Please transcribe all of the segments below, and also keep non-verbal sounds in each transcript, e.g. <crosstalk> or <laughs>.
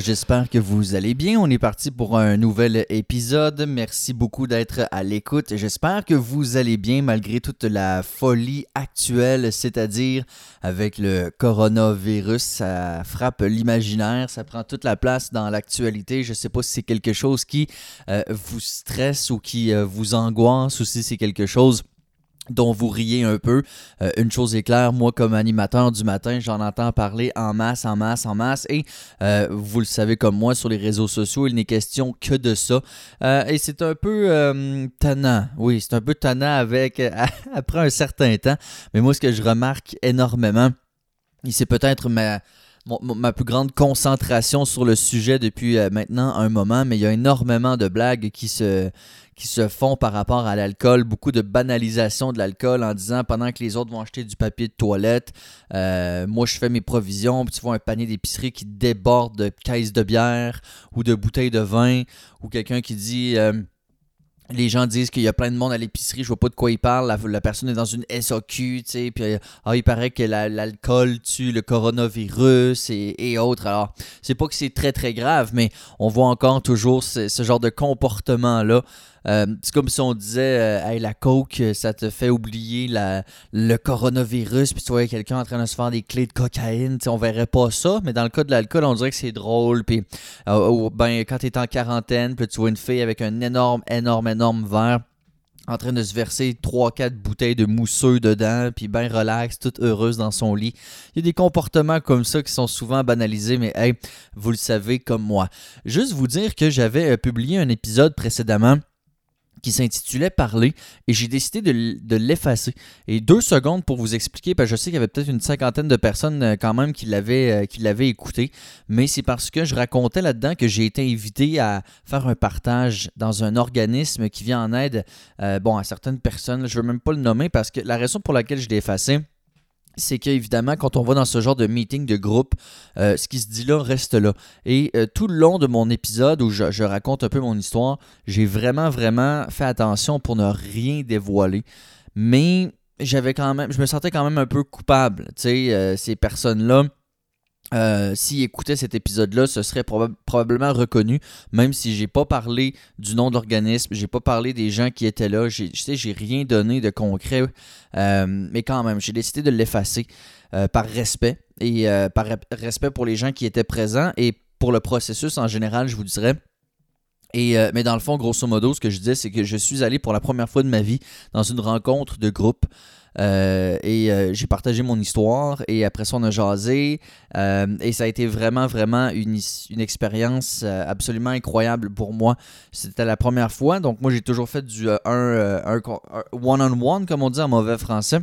j'espère que vous allez bien. On est parti pour un nouvel épisode. Merci beaucoup d'être à l'écoute. J'espère que vous allez bien malgré toute la folie actuelle, c'est-à-dire avec le coronavirus. Ça frappe l'imaginaire, ça prend toute la place dans l'actualité. Je ne sais pas si c'est quelque chose qui euh, vous stresse ou qui euh, vous angoisse ou si c'est quelque chose dont vous riez un peu. Euh, une chose est claire, moi comme animateur du matin, j'en entends parler en masse, en masse, en masse. Et euh, vous le savez comme moi, sur les réseaux sociaux, il n'est question que de ça. Euh, et c'est un peu tannant. Oui, c'est un peu tannant avec <laughs> après un certain temps. Mais moi, ce que je remarque énormément, et c'est peut-être ma ma plus grande concentration sur le sujet depuis maintenant un moment, mais il y a énormément de blagues qui se, qui se font par rapport à l'alcool, beaucoup de banalisation de l'alcool en disant pendant que les autres vont acheter du papier de toilette, euh, moi je fais mes provisions, puis tu vois un panier d'épicerie qui déborde de caisses de bière ou de bouteilles de vin, ou quelqu'un qui dit euh, les gens disent qu'il y a plein de monde à l'épicerie, je vois pas de quoi ils parlent. La, personne est dans une SAQ, tu sais, puis ah, il paraît que l'alcool tue le coronavirus et, autres. Alors, c'est pas que c'est très très grave, mais on voit encore toujours ce, ce genre de comportement-là euh, c'est comme si on disait euh, la coke, ça te fait oublier le coronavirus, puis tu vois quelqu'un en train de se faire des clés de cocaïne. on verrait pas ça, mais dans le cas de l'alcool, on dirait que c'est drôle. Puis euh, ben, quand tu es en quarantaine, puis tu vois une fille avec un énorme, énorme, énorme verre en train de se verser 3-4 bouteilles de mousseux dedans, puis bien relax, toute heureuse dans son lit. Il y a des comportements comme ça qui sont souvent banalisés, mais hey, vous le savez comme moi. Juste vous dire que j'avais publié un épisode précédemment qui s'intitulait Parler et j'ai décidé de, l'effacer. Et deux secondes pour vous expliquer, parce je sais qu'il y avait peut-être une cinquantaine de personnes euh, quand même qui l'avaient, euh, qui l'avaient écouté, mais c'est parce que je racontais là-dedans que j'ai été invité à faire un partage dans un organisme qui vient en aide euh, bon, à certaines personnes. Je ne veux même pas le nommer parce que la raison pour laquelle je l'ai effacé, c'est qu'évidemment, quand on va dans ce genre de meeting de groupe, euh, ce qui se dit là reste là. Et euh, tout le long de mon épisode où je, raconte un peu mon histoire, j'ai vraiment, vraiment fait attention pour ne rien dévoiler. Mais j'avais quand même, je me sentais quand même un peu coupable. Tu sais, euh, ces personnes-là euh, s'il écoutait cet épisode-là, ce serait probablement reconnu, même si j'ai pas parlé du nom de l'organisme, j'ai pas parlé des gens qui étaient là, je sais, j'ai rien donné de concret, euh, mais quand même, j'ai décidé de l'effacer euh, par respect et par respect pour les gens qui étaient présents et pour le processus en général, je vous dirais. Et, mais dans le fond, grosso modo, ce que je disais, c'est que je suis allé pour la première fois de ma vie dans une rencontre de groupe. Euh, et euh, j'ai partagé mon histoire et après ça on a jasé euh, et ça a été vraiment vraiment une, expérience absolument incroyable pour moi. C'était la première fois donc moi j'ai toujours fait du un, un one-on-one comme on dit en mauvais français.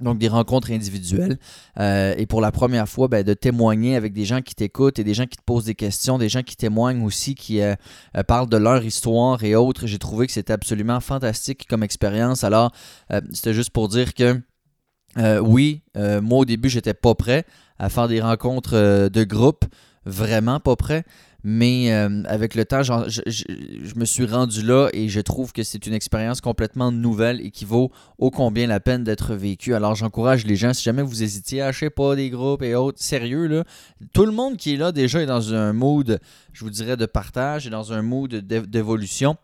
Donc des rencontres individuelles. Euh, et pour la première fois, ben, de témoigner avec des gens qui t'écoutent et des gens qui te posent des questions, des gens qui témoignent aussi, qui euh, euh, parlent de leur histoire et autres. J'ai trouvé que c'était absolument fantastique comme expérience. Alors, c'était juste pour dire que oui, moi au début, j'étais pas prêt à faire des rencontres de groupe. Vraiment pas prêt. Mais euh, avec le temps, je, me suis rendu là et je trouve que c'est une expérience complètement nouvelle et qui vaut ô combien la peine d'être vécue. Alors j'encourage les gens, si jamais vous hésitiez à acheter pas des groupes et autres, sérieux, là, tout le monde qui est là déjà est dans un mood, je vous dirais, de partage et dans un mood d'évolution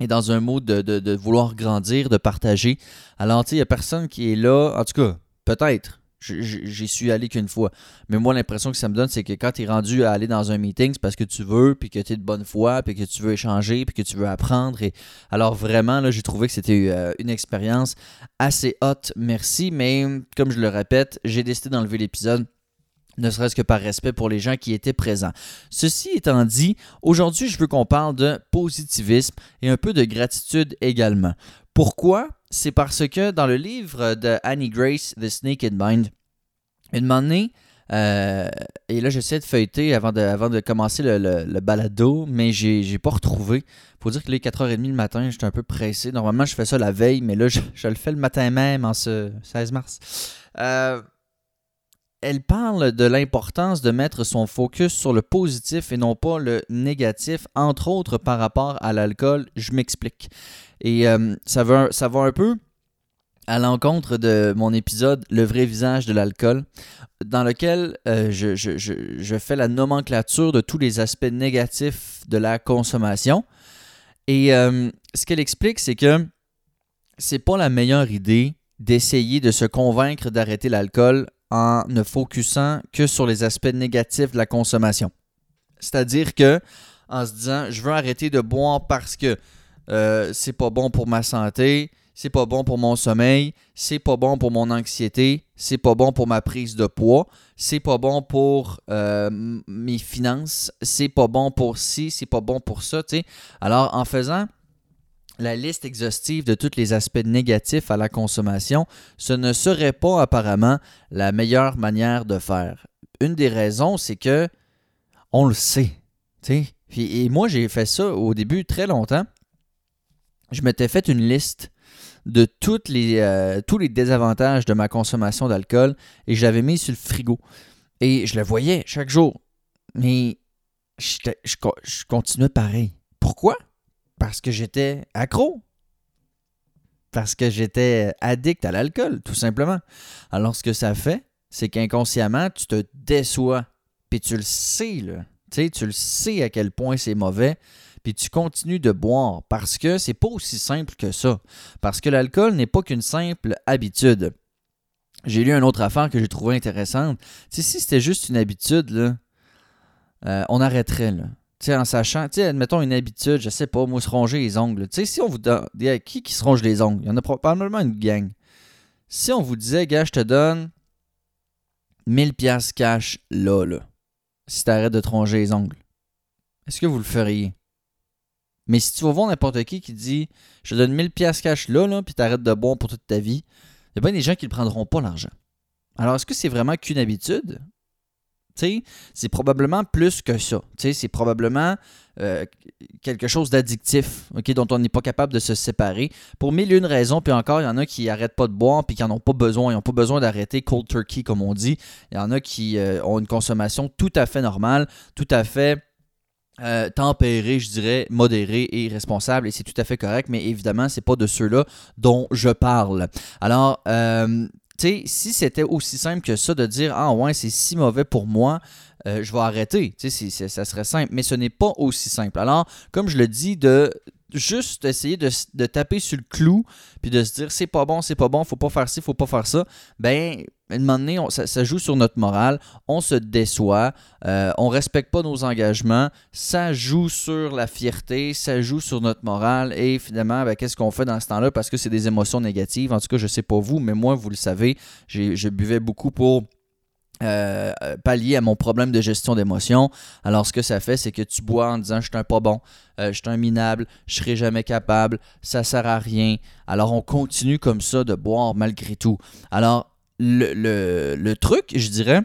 et dans un mood de, de, de, vouloir grandir, de partager. Alors, tu sais, il n'y a personne qui est là, en tout cas, peut-être, J'y suis allé qu'une fois. Mais moi, l'impression que ça me donne, c'est que quand tu es rendu à aller dans un meeting, c'est parce que tu veux, puis que tu es de bonne foi, puis que tu veux échanger, puis que tu veux apprendre. Et... Alors vraiment, là, j'ai trouvé que c'était euh, une expérience assez haute. Merci. Mais comme je le répète, j'ai décidé d'enlever l'épisode ne serait-ce que par respect pour les gens qui étaient présents. Ceci étant dit, aujourd'hui, je veux qu'on parle de positivisme et un peu de gratitude également. Pourquoi? C'est parce que dans le livre de Annie Grace, The Snake Mind, une année, euh, et là j'essaie de feuilleter avant de, commencer le, balado, mais j'ai pas retrouvé. Faut dire que les 4h30 le matin, j'étais un peu pressé. Normalement, je fais ça la veille, mais là, je, le fais le matin même, en ce 16 mars. Euh, elle parle de l'importance de mettre son focus sur le positif et non pas le négatif, entre autres par rapport à l'alcool. Je m'explique. Et euh, ça, va, un peu à l'encontre de mon épisode Le vrai visage de l'alcool, dans lequel euh, je, je, fais la nomenclature de tous les aspects négatifs de la consommation. Et euh, ce qu'elle explique, c'est que c'est pas la meilleure idée d'essayer de se convaincre d'arrêter l'alcool en ne focusant que sur les aspects négatifs de la consommation. C'est-à-dire que en se disant je veux arrêter de boire parce que euh, c'est pas bon pour ma santé, c'est pas bon pour mon sommeil, c'est pas bon pour mon anxiété, c'est pas bon pour ma prise de poids, c'est pas bon pour euh, mes finances, c'est pas bon pour ci, c'est pas bon pour ça. Alors, en faisant la liste exhaustive de tous les aspects négatifs à la consommation, ce ne serait pas apparemment la meilleure manière de faire. Une des raisons, c'est que on le sait. Et moi, j'ai fait ça au début très longtemps. Je m'étais fait une liste de euh, tous les désavantages de ma consommation d'alcool et je l'avais mis sur le frigo. Et je le voyais chaque jour. Mais je, je continuais pareil. Pourquoi? Parce que j'étais accro. Parce que j'étais addict à l'alcool, tout simplement. Alors, ce que ça fait, c'est qu'inconsciemment, tu te déçois. Puis tu le sais, là. tu le sais à quel point c'est mauvais puis tu continues de boire parce que c'est pas aussi simple que ça. Parce que l'alcool n'est pas qu'une simple habitude. J'ai lu une autre affaire que j'ai trouvée intéressante. si c'était juste une habitude, là, euh, on arrêterait. Là. en sachant, tu admettons une habitude, je sais pas, moi, se ronger les ongles. Tu si on vous dit qui qui se ronge les ongles, il y en a probablement une gang. Si on vous disait, gars, je te donne 1000 pièces cash là, là, si t'arrêtes de te ronger les ongles, est-ce que vous le feriez? Mais si tu vas voir n'importe qui qui dit Je donne 1000 pièces cash là, là puis t'arrêtes de boire pour toute ta vie, il y a bien des gens qui ne prendront pas l'argent. Alors, est-ce que c'est vraiment qu'une habitude? c'est probablement plus que ça. C'est probablement euh, quelque chose d'addictif dont on n'est pas capable de se séparer. Pour mille et une raisons, puis encore, il y en a qui n'arrêtent pas de boire puis qui n'en ont pas besoin. Ils n'ont pas besoin d'arrêter cold turkey, comme on dit. Il y en a qui euh, ont une consommation tout à fait normale, tout à fait euh, tempéré, je dirais, modéré et responsable, et c'est tout à fait correct, mais évidemment, c'est pas de ceux-là dont je parle. Alors, euh, tu sais, si c'était aussi simple que ça de dire Ah ouais, c'est si mauvais pour moi, euh, je vais arrêter. Tu sais, ça serait simple, mais ce n'est pas aussi simple. Alors, comme je le dis, de juste essayer de, taper sur le clou puis de se dire c'est pas bon, c'est pas bon, faut pas faire ci, faut pas faire ça, ben à un moment donné, ça, joue sur notre morale, on se déçoit, euh, on respecte pas nos engagements, ça joue sur la fierté, ça joue sur notre morale et finalement, ben, qu'est-ce qu'on fait dans ce temps-là? Parce que c'est des émotions négatives. En tout cas, je sais pas vous, mais moi, vous le savez, je buvais beaucoup pour euh, pallier à mon problème de gestion d'émotions. Alors, ce que ça fait, c'est que tu bois en disant je suis un pas bon, euh, je suis un minable, je serai jamais capable, ça sert à rien. Alors, on continue comme ça de boire malgré tout. Alors, le truc, je dirais,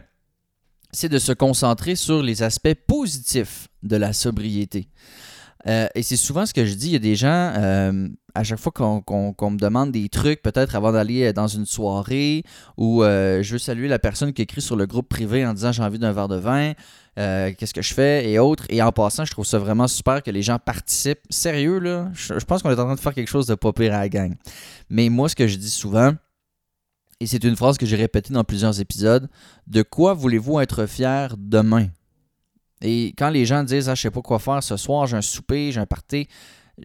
c'est de se concentrer sur les aspects positifs de la sobriété. Euh, et c'est souvent ce que je dis. Il y a des gens, euh, à chaque fois qu'on me demande des trucs, peut-être avant d'aller euh, dans une soirée, ou je veux saluer la personne qui écrit sur le groupe privé en disant j'ai envie d'un verre de vin, qu'est-ce que je fais, et autres. Et en passant, je trouve ça vraiment super que les gens participent. Sérieux, là, je, pense qu'on est en train de faire quelque chose de pas pire à la gang. Mais moi, ce que je dis souvent, et c'est une phrase que j'ai répétée dans plusieurs épisodes, de quoi voulez-vous être fier demain? Et quand les gens disent ah, je sais pas quoi faire ce soir, j'ai un souper, j'ai un party,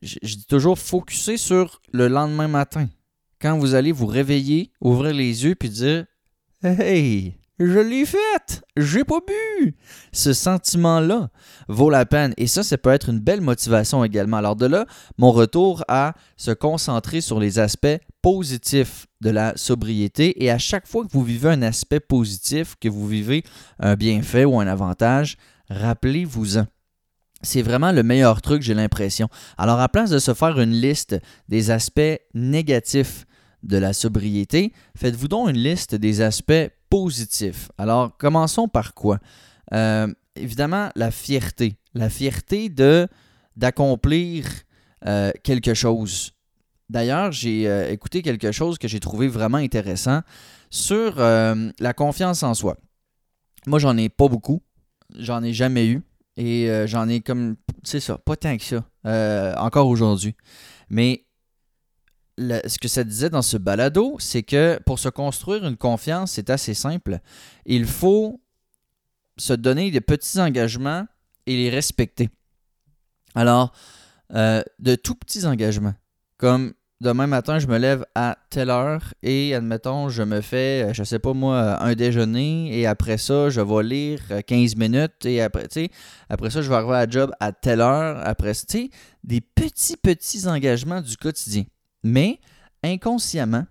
je, dis toujours focuser sur le lendemain matin. Quand vous allez vous réveiller, ouvrir les yeux puis dire Hey, je l'ai fait, j'ai pas bu. Ce sentiment-là vaut la peine et ça, ça peut être une belle motivation également. Alors de là, mon retour à se concentrer sur les aspects positifs de la sobriété et à chaque fois que vous vivez un aspect positif, que vous vivez un bienfait ou un avantage, Rappelez-vous-en. C'est vraiment le meilleur truc, j'ai l'impression. Alors, à place de se faire une liste des aspects négatifs de la sobriété, faites-vous donc une liste des aspects positifs. Alors, commençons par quoi? Euh, évidemment, la fierté. La fierté de d'accomplir euh, quelque chose. D'ailleurs, j'ai euh, écouté quelque chose que j'ai trouvé vraiment intéressant sur la confiance en soi. Moi, j'en ai pas beaucoup. J'en ai jamais eu. Et euh, j'en ai comme, c'est ça, pas tant que ça, euh, encore aujourd'hui. Mais ce que ça disait dans ce balado, c'est que pour se construire une confiance, c'est assez simple. Il faut se donner des petits engagements et les respecter. Alors, euh, de tout petits engagements, comme demain matin, je me lève à telle heure et, admettons, je me fais, je sais pas moi, un déjeuner et après ça, je vais lire 15 minutes et après, tu sais, après ça, je vais arriver à job à telle heure. Après, tu sais, des petits, petits engagements du quotidien. Mais, inconsciemment,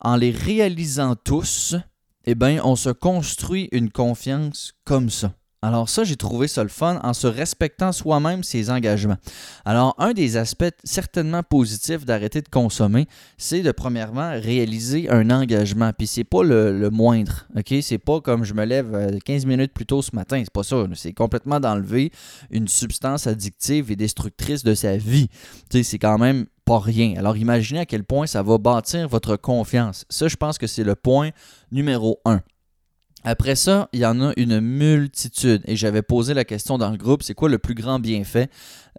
en les réalisant tous, eh bien, on se construit une confiance comme ça. Alors ça, j'ai trouvé ça le fun en se respectant soi-même ses engagements. Alors un des aspects certainement positifs d'arrêter de consommer, c'est de premièrement réaliser un engagement. Puis c'est pas le, moindre, ok? C'est pas comme je me lève 15 euh, minutes plus tôt ce matin, c'est pas ça. C'est complètement d'enlever une substance addictive et destructrice de sa vie. Tu sais, c'est quand même pas rien. Alors imaginez à quel point ça va bâtir votre confiance. Ça, je pense que c'est le point numéro un. Après ça, il y en a une multitude. Et j'avais posé la question dans le groupe, c'est quoi le plus grand bienfait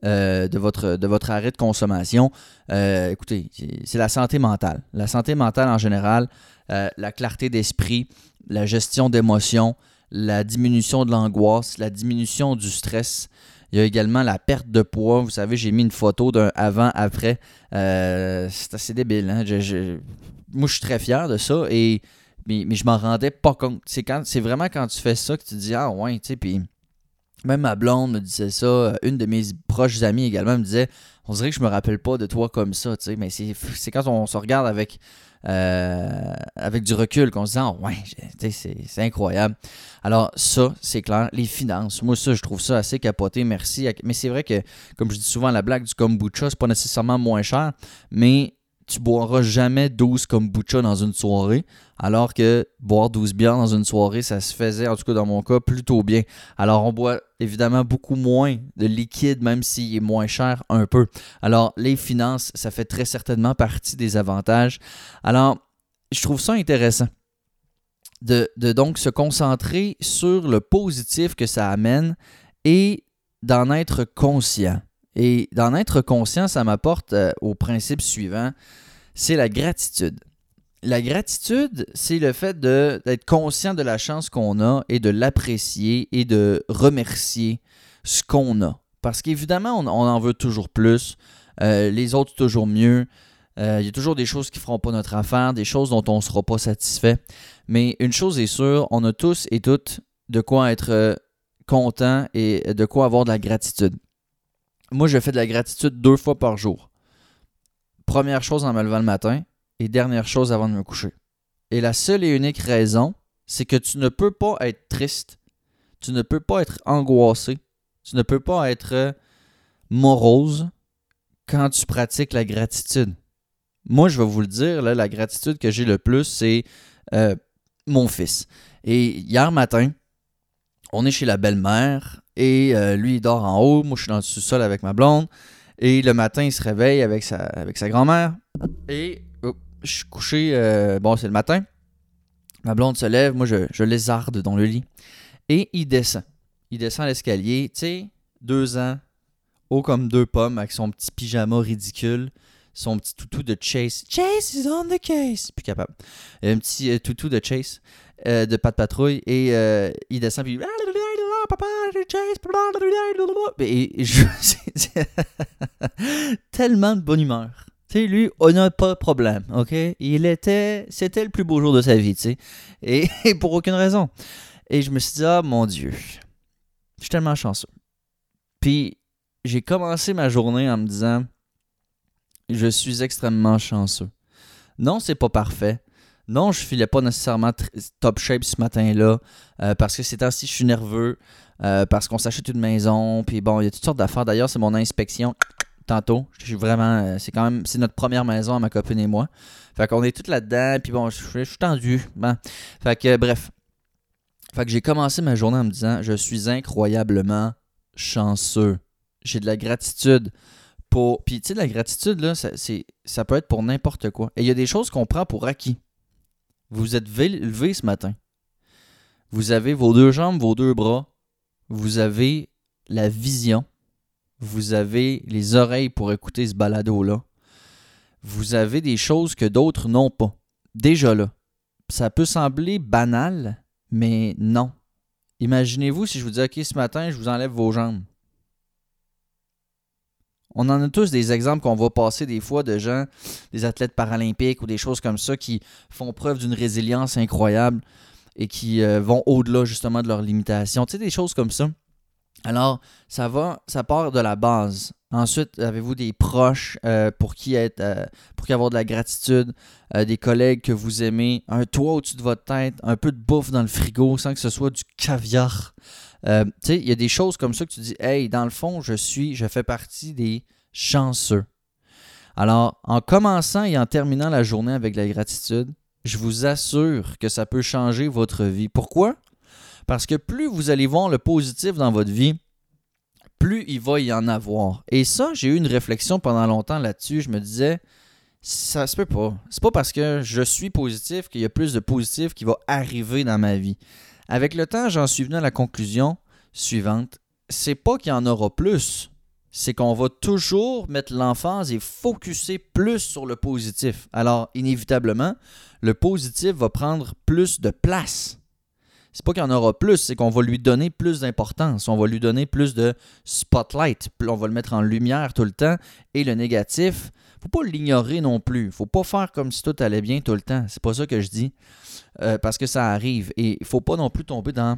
euh, de, votre, de votre arrêt de consommation? Euh, écoutez, c'est la santé mentale. La santé mentale en général, euh, la clarté d'esprit, la gestion d'émotions, la diminution de l'angoisse, la diminution du stress. Il y a également la perte de poids. Vous savez, j'ai mis une photo d'un avant-après. c'est assez débile. Hein? moi, je suis très fier de ça. Et mais, mais je m'en rendais pas compte. C'est, quand, c'est vraiment quand tu fais ça que tu te dis Ah ouais, tu sais, puis même ma blonde me disait ça, euh, une de mes proches amies également me disait On dirait que je me rappelle pas de toi comme ça, tu sais, mais c'est, c'est quand on se regarde avec, euh, avec du recul qu'on se dit Ah ouais, c'est, c'est incroyable. Alors, ça, c'est clair. Les finances, moi, ça, je trouve ça assez capoté, merci. Mais c'est vrai que, comme je dis souvent, la blague du kombucha, c'est pas nécessairement moins cher, mais tu boiras jamais 12 kombucha dans une soirée, alors que boire 12 bières dans une soirée, ça se faisait, en tout cas dans mon cas, plutôt bien. Alors on boit évidemment beaucoup moins de liquide, même s'il est moins cher un peu. Alors les finances, ça fait très certainement partie des avantages. Alors, je trouve ça intéressant. De, de donc se concentrer sur le positif que ça amène et d'en être conscient. Et d'en être conscient, ça m'apporte euh, au principe suivant, c'est la gratitude. La gratitude, c'est le fait d'être conscient de la chance qu'on a et de l'apprécier et de remercier ce qu'on a. Parce qu'évidemment, on, en veut toujours plus, euh, les autres toujours mieux. Euh, il y a toujours des choses qui ne feront pas notre affaire, des choses dont on ne sera pas satisfait. Mais une chose est sûre, on a tous et toutes de quoi être content et de quoi avoir de la gratitude. Moi, je fais de la gratitude deux fois par jour. Première chose en me levant le matin et dernière chose avant de me coucher. Et la seule et unique raison, c'est que tu ne peux pas être triste, tu ne peux pas être angoissé, tu ne peux pas être euh, morose quand tu pratiques la gratitude. Moi, je vais vous le dire, la gratitude que j'ai le plus, c'est euh, mon fils. Et hier matin, on est chez la belle-mère et euh, lui, il dort en haut. Moi, je suis dans le sous-sol avec ma blonde. Et le matin, il se réveille avec sa, avec sa grand-mère. Et je suis couché. Euh, bon, c'est le matin. Ma blonde se lève. Moi, je, je lézarde dans le lit. Et il descend. Il descend l'escalier. Tu sais, deux ans, haut comme deux pommes, avec son petit pyjama ridicule. Son petit toutou de Chase. Chase is on the case. Plus capable. Un petit euh, toutou de Chase, de pas de patrouille. Et il descend, puis papa, et <laughs> je, tellement de bonne humeur. Tu sais, lui, on n'a pas de problème, ok? Il était, c'était le plus beau jour de sa vie, tu sais. <laughs> Et, pour aucune raison. Et je me suis dit, ah mon Dieu, je suis tellement chanceux. Puis j'ai commencé ma journée en me disant, je suis extrêmement chanceux. Non, c'est pas parfait. Non, je filais pas nécessairement top shape ce matin-là euh, parce que c'est ainsi je suis nerveux, euh, parce qu'on s'achète une maison, puis bon, il y a toutes sortes d'affaires. D'ailleurs, c'est mon inspection <tsk> tantôt. Je suis vraiment, euh, c'est quand même, c'est notre première maison à ma copine et moi. Fait qu'on est toutes là-dedans, puis bon, je, suis tendu. Fait que bref. Fait que j'ai commencé ma journée en me disant, je suis incroyablement chanceux. J'ai de la gratitude pour. Puis tu sais, la gratitude, là, ça, ça peut être pour n'importe quoi. Et il y a des choses qu'on prend pour acquis. Vous êtes levé ce matin. Vous avez vos deux jambes, vos deux bras. Vous avez la vision. Vous avez les oreilles pour écouter ce balado-là. vous avez des choses que d'autres n'ont pas. Déjà là. Ça peut sembler banal, mais non. Imaginez-vous si je vous dis OK, ce matin, je vous enlève vos jambes. On en a tous des exemples qu'on va passer des fois de gens, des athlètes paralympiques ou des choses comme ça qui font preuve d'une résilience incroyable et qui euh, vont au-delà justement de leurs limitations. Tu sais, des choses comme ça. Alors, ça va, ça part de la base. Ensuite, avez-vous des proches euh, pour qui euh, pour qui avoir de la gratitude, des collègues que vous aimez, un toit au-dessus de votre tête, un peu de bouffe dans le frigo sans que ce soit du caviar. Tu sais, il y a des choses comme ça que tu dis, hey, dans le fond, je suis, je fais partie des chanceux. Alors, en commençant et en terminant la journée avec la gratitude, je vous assure que ça peut changer votre vie. Pourquoi? Parce que plus vous allez voir le positif dans votre vie, plus il va y en avoir. Et ça, j'ai eu une réflexion pendant longtemps là-dessus. Je me disais, ça se peut pas. C'est pas parce que je suis positif qu'il y a plus de positif qui va arriver dans ma vie. Avec le temps, j'en suis venu à la conclusion suivante. C'est pas qu'il y en aura plus, c'est qu'on va toujours mettre l'emphase et focuser plus sur le positif. Alors, inévitablement, le positif va prendre plus de place. C'est pas qu'il y en aura plus, c'est qu'on va lui donner plus d'importance, on va lui donner plus de spotlight, on va le mettre en lumière tout le temps. Et le négatif, faut pas l'ignorer non plus. Faut pas faire comme si tout allait bien tout le temps. C'est pas ça que je dis, euh, parce que ça arrive. Et il faut pas non plus tomber dans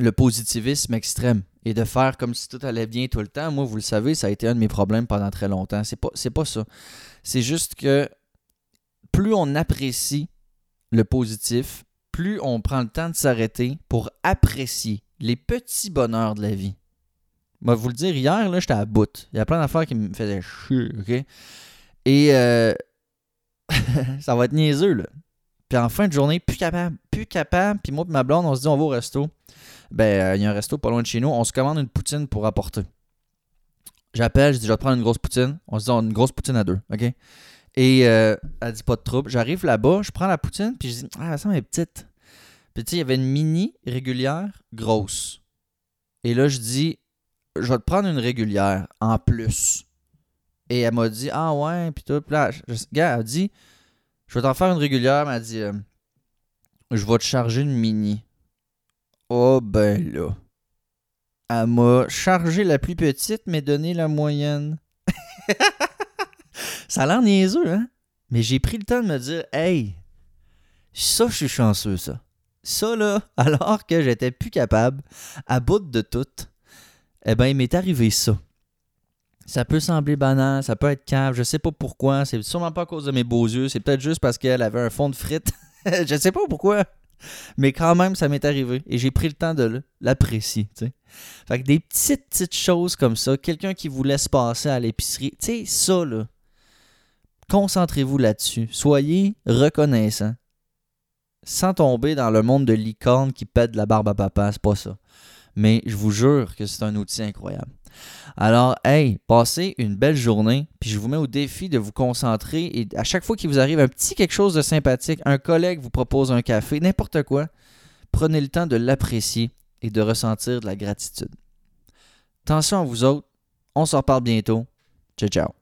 le positivisme extrême et de faire comme si tout allait bien tout le temps. Moi, vous le savez, ça a été un de mes problèmes pendant très longtemps. C'est pas, pas ça. C'est juste que plus on apprécie le positif, plus on prend le temps de s'arrêter pour apprécier les petits bonheurs de la vie. Moi, vous le dire, hier, là, j'étais à bout. Il y a plein d'affaires qui me faisaient chier, OK? Et euh, <laughs> ça va être niaiseux, là. Puis en fin de journée, plus capable, plus capable. Puis moi et ma blonde, on se dit, on va au resto ben, euh, il y a un resto pas loin de chez nous, on se commande une poutine pour apporter. J'appelle, je dis, je vais prendre une grosse poutine. On se dit, une grosse poutine à deux, OK? Et euh, elle dit pas de trouble. J'arrive là-bas, je prends la poutine, puis je dis, ah, ça est petite. Puis tu sais, il y avait une mini régulière grosse. Et là, je dis, je vais te prendre une régulière en plus. Et elle m'a dit, ah ouais, puis tout. Puis là, gars, elle dit, je vais t'en faire une régulière, elle dit, euh, je vais te charger une mini. Oh ben là. Elle m'a chargé la plus petite, mais donné la moyenne. Ça a l'air niaiseux, hein? Mais j'ai pris le temps de me dire, hey, ça, je suis chanceux, ça. Ça, là, <laughs> alors que j'étais plus capable, à bout de tout, eh ben, il m'est arrivé ça. Ça peut sembler banal, ça peut être cave, je sais pas pourquoi, c'est sûrement pas à cause de mes beaux yeux, c'est peut-être juste parce qu'elle avait un fond de frites. <laughs> je sais pas pourquoi. Mais quand même, ça m'est arrivé et j'ai pris le temps de l'apprécier. Fait que des petites, petites choses comme ça, quelqu'un qui vous laisse passer à l'épicerie, tu sais, ça, là, concentrez-vous là-dessus. Soyez reconnaissant. Sans tomber dans le monde de licorne qui pète la barbe à papa, c'est pas ça. Mais je vous jure que c'est un outil incroyable. Alors, hey, passez une belle journée, puis je vous mets au défi de vous concentrer et à chaque fois qu'il vous arrive un petit quelque chose de sympathique, un collègue vous propose un café, n'importe quoi, prenez le temps de l'apprécier et de ressentir de la gratitude. Attention à vous autres, on s'en reparle bientôt. Ciao, ciao.